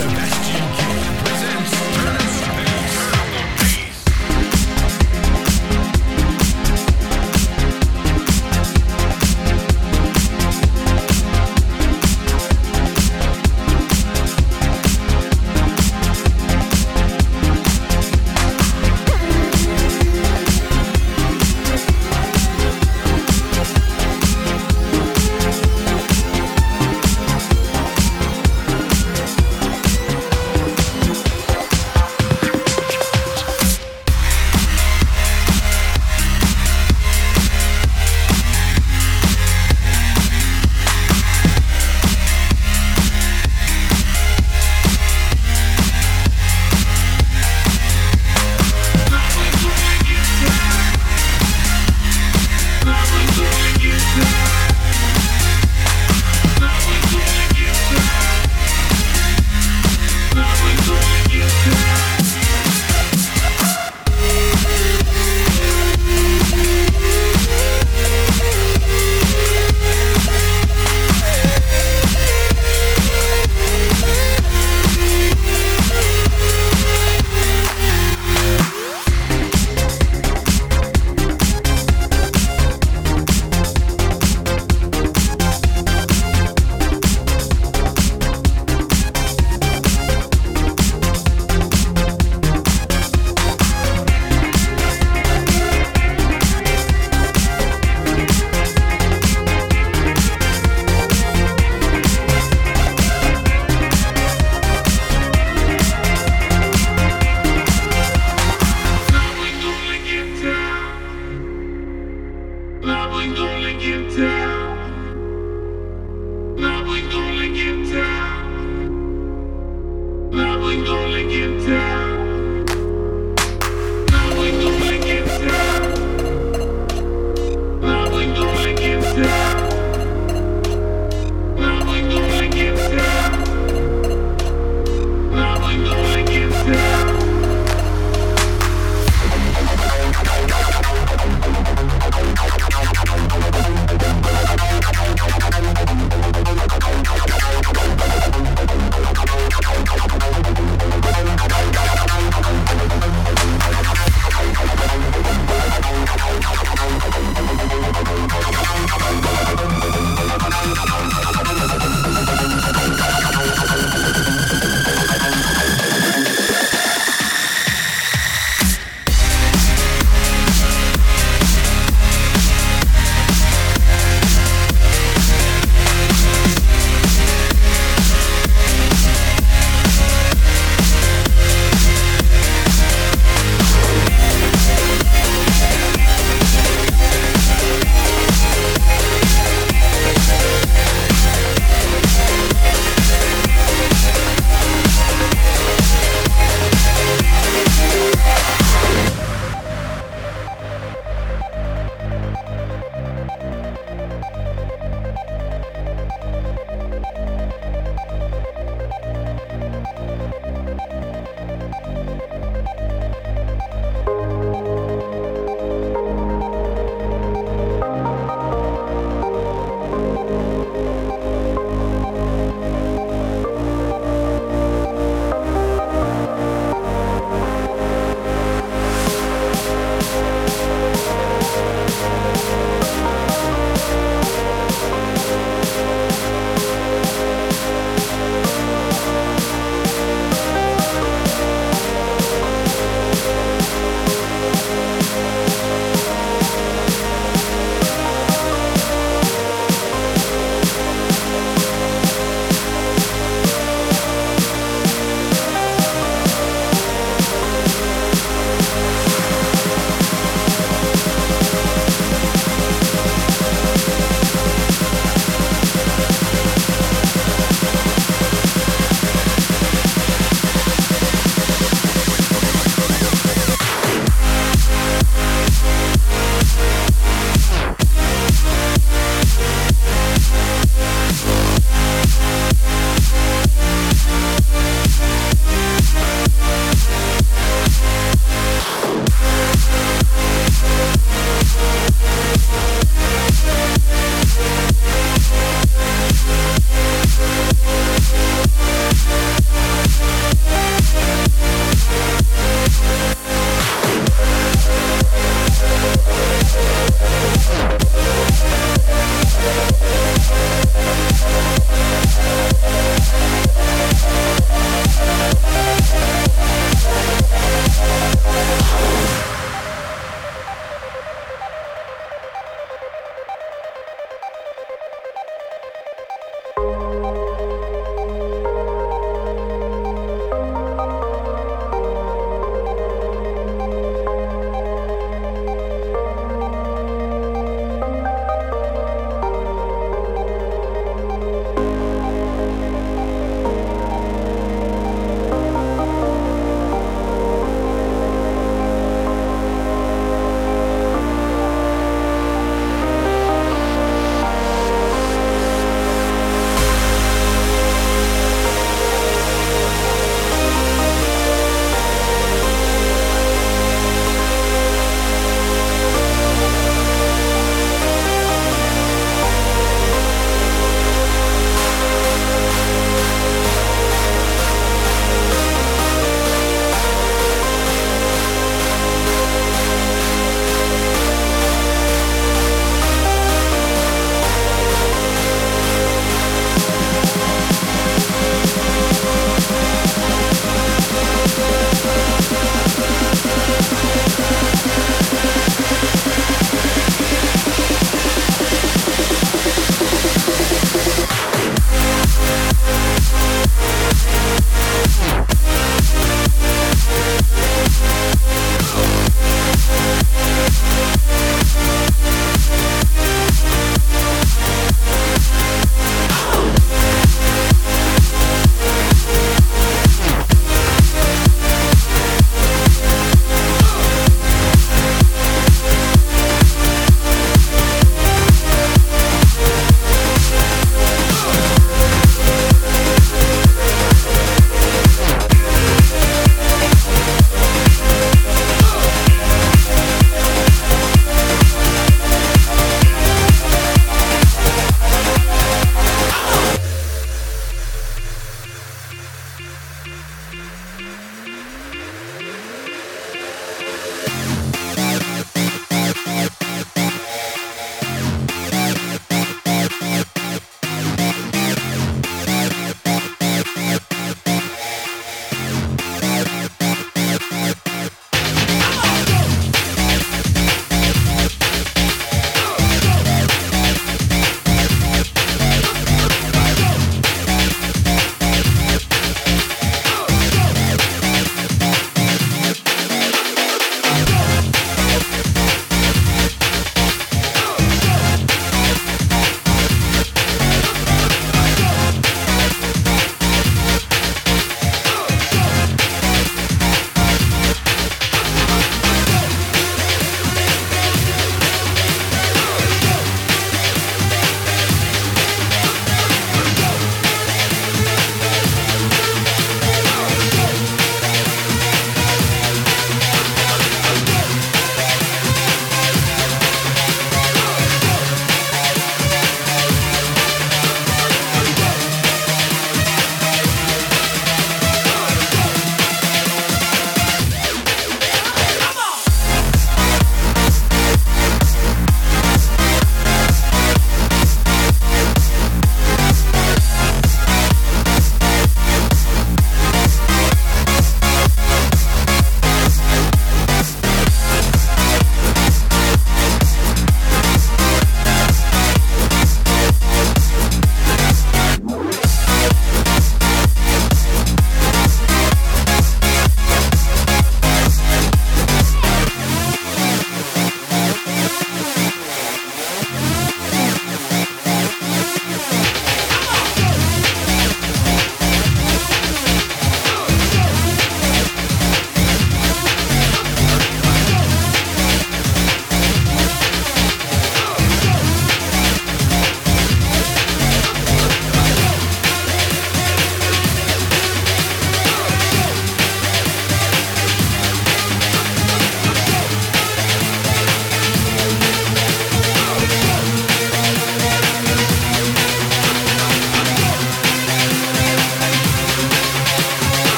So Thank you.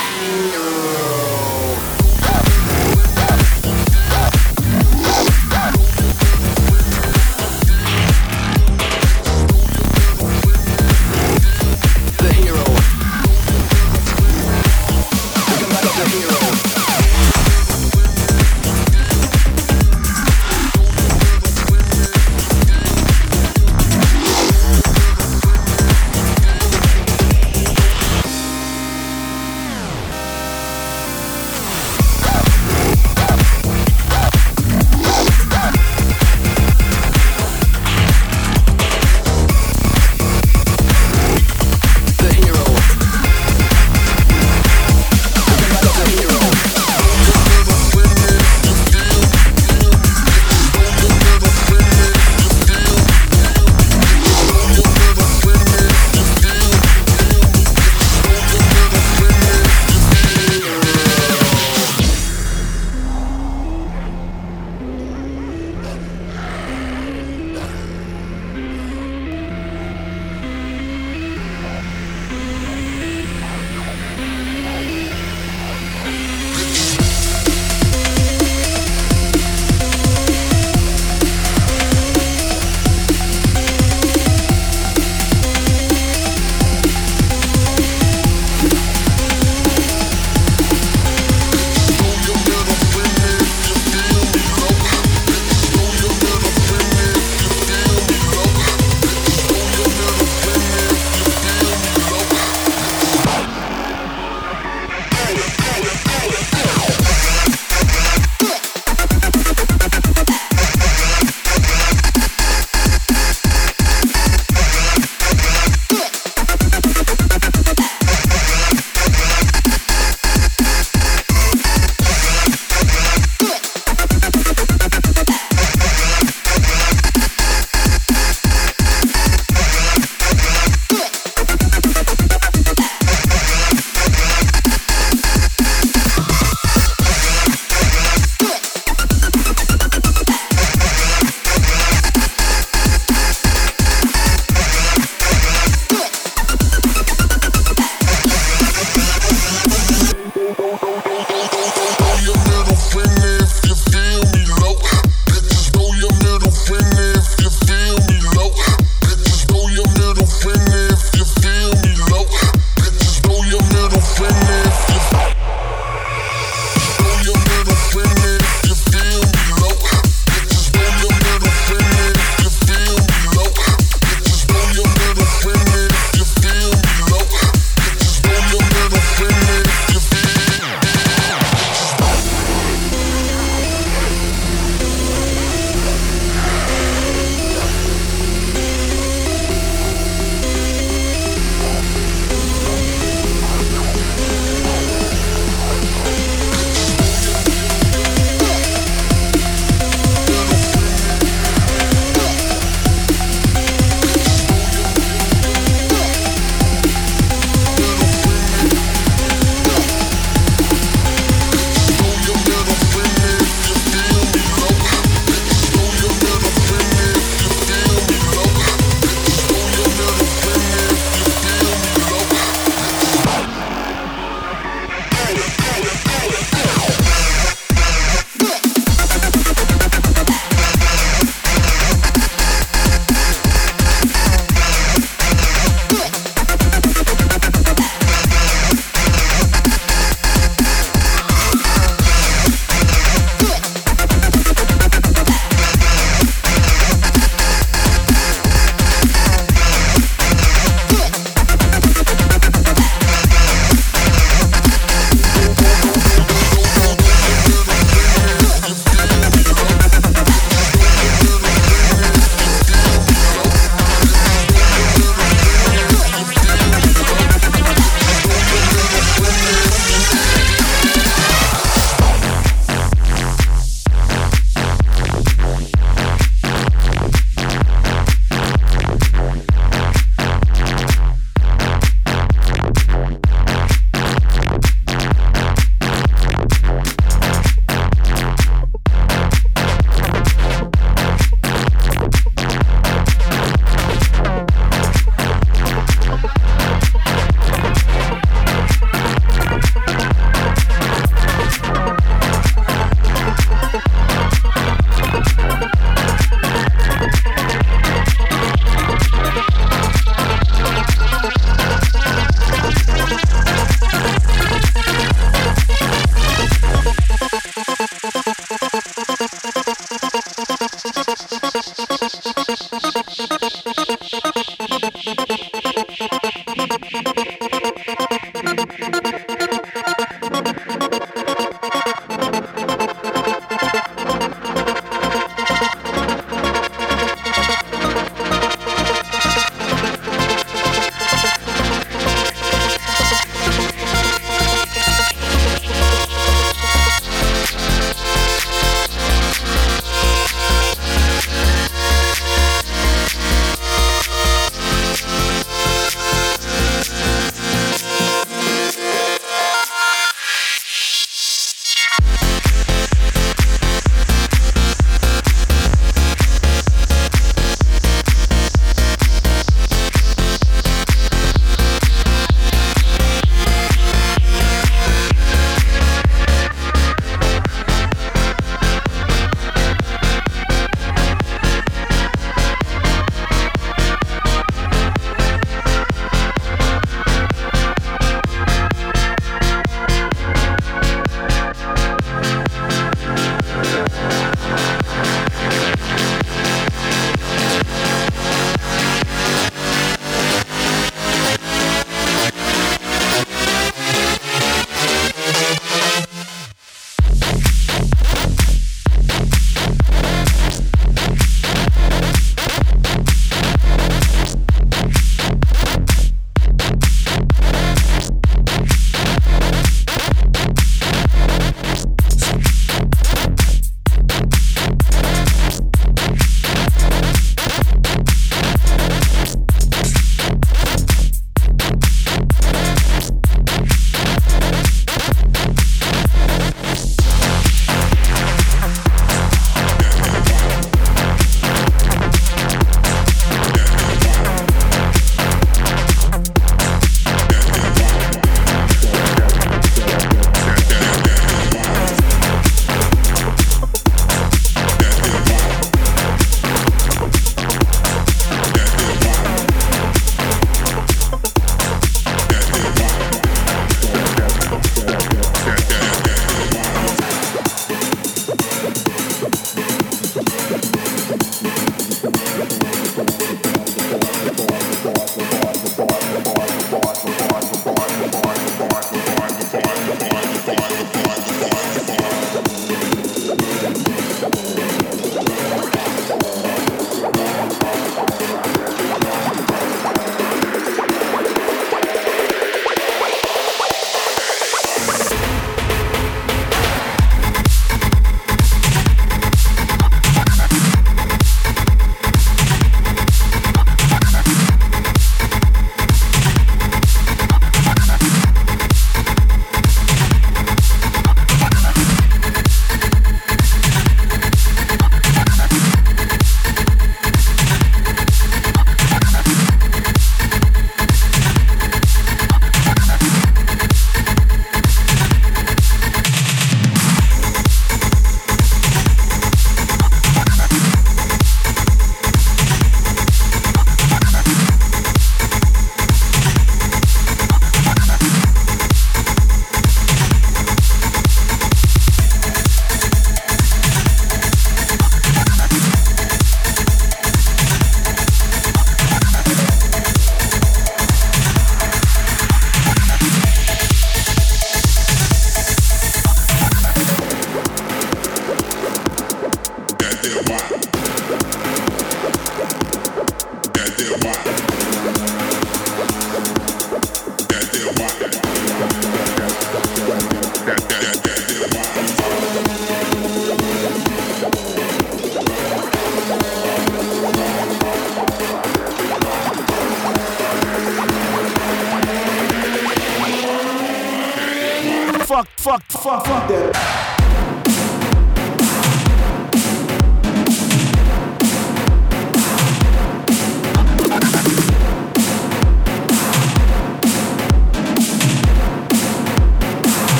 Thank you.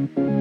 Mm-hmm.